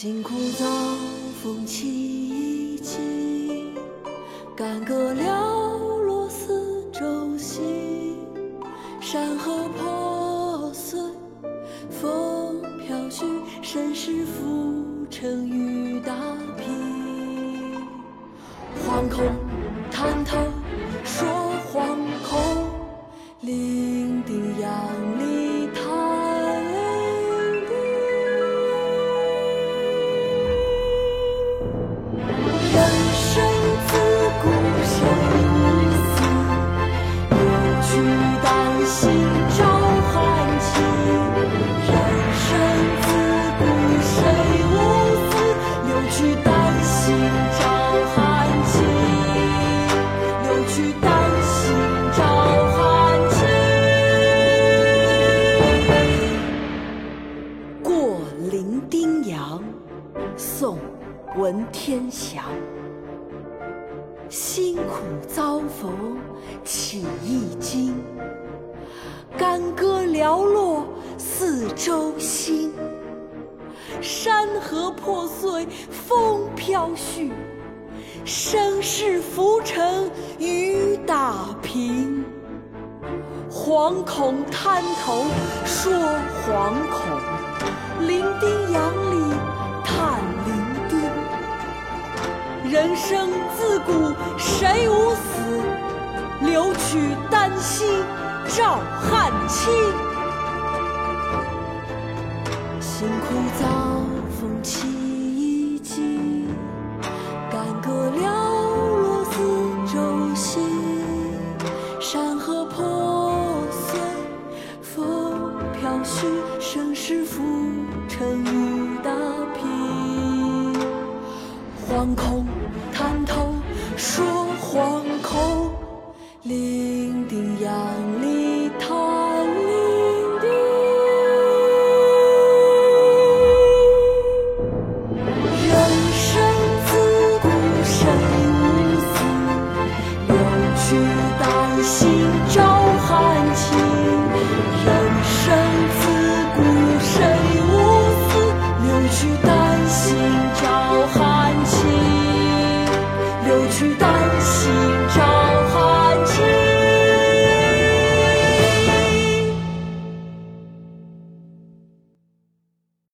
辛苦遭风凄凄，干戈寥落四周星。山河破碎，风飘絮，身世浮沉雨打萍。惶恐宋·文天祥。辛苦遭逢起一经，干戈寥落四周星。山河破碎风飘絮，身世浮沉雨打萍。惶恐滩头说惶恐，伶仃洋里叹。人生自古谁无死，留取丹心照汗青。辛苦遭风凄凄，干戈寥落四周星。山河破碎，风飘絮，身世浮沉雨打萍。惶恐惶恐伶仃，仰里叹伶仃。人生自古谁无死？留取丹心照汗青。